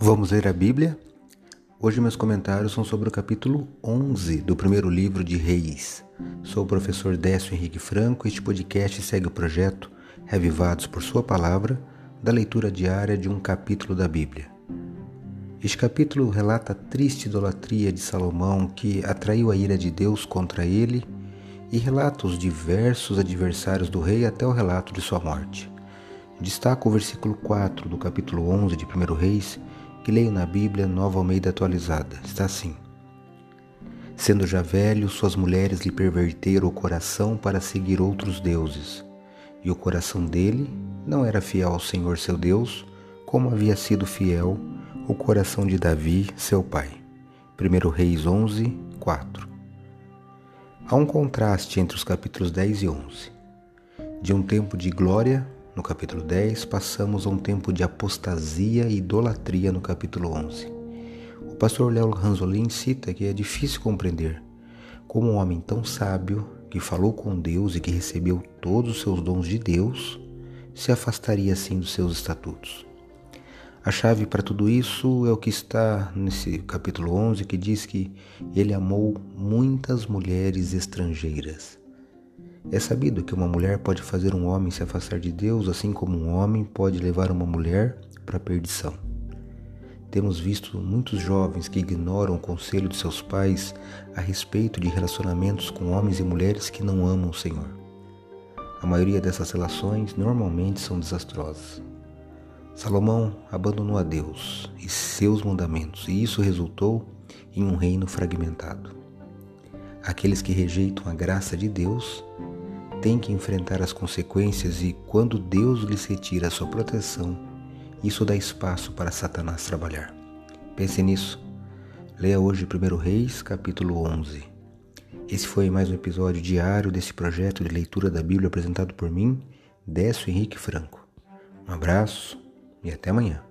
Vamos ler a Bíblia? Hoje meus comentários são sobre o capítulo 11 do primeiro livro de Reis. Sou o professor Décio Henrique Franco e este podcast segue o projeto Revivados por Sua Palavra, da leitura diária de um capítulo da Bíblia. Este capítulo relata a triste idolatria de Salomão que atraiu a ira de Deus contra ele e relata os diversos adversários do rei até o relato de sua morte. Destaco o versículo 4 do capítulo 11 de 1 Reis, que leio na Bíblia Nova Almeida atualizada. Está assim: Sendo já velho, suas mulheres lhe perverteram o coração para seguir outros deuses, e o coração dele não era fiel ao Senhor seu Deus, como havia sido fiel o coração de Davi, seu pai. 1 Reis 11, 4. Há um contraste entre os capítulos 10 e 11. De um tempo de glória no capítulo 10, passamos a um tempo de apostasia e idolatria no capítulo 11. O pastor Léo Ranzolin cita que é difícil compreender como um homem tão sábio, que falou com Deus e que recebeu todos os seus dons de Deus, se afastaria assim dos seus estatutos. A chave para tudo isso é o que está nesse capítulo 11, que diz que ele amou muitas mulheres estrangeiras. É sabido que uma mulher pode fazer um homem se afastar de Deus, assim como um homem pode levar uma mulher para a perdição. Temos visto muitos jovens que ignoram o conselho de seus pais a respeito de relacionamentos com homens e mulheres que não amam o Senhor. A maioria dessas relações normalmente são desastrosas. Salomão abandonou a Deus e seus mandamentos, e isso resultou em um reino fragmentado. Aqueles que rejeitam a graça de Deus tem que enfrentar as consequências e quando Deus lhes retira a sua proteção, isso dá espaço para Satanás trabalhar. Pense nisso. Leia hoje 1 Reis, capítulo 11. Esse foi mais um episódio diário desse projeto de leitura da Bíblia apresentado por mim, Décio Henrique Franco. Um abraço e até amanhã.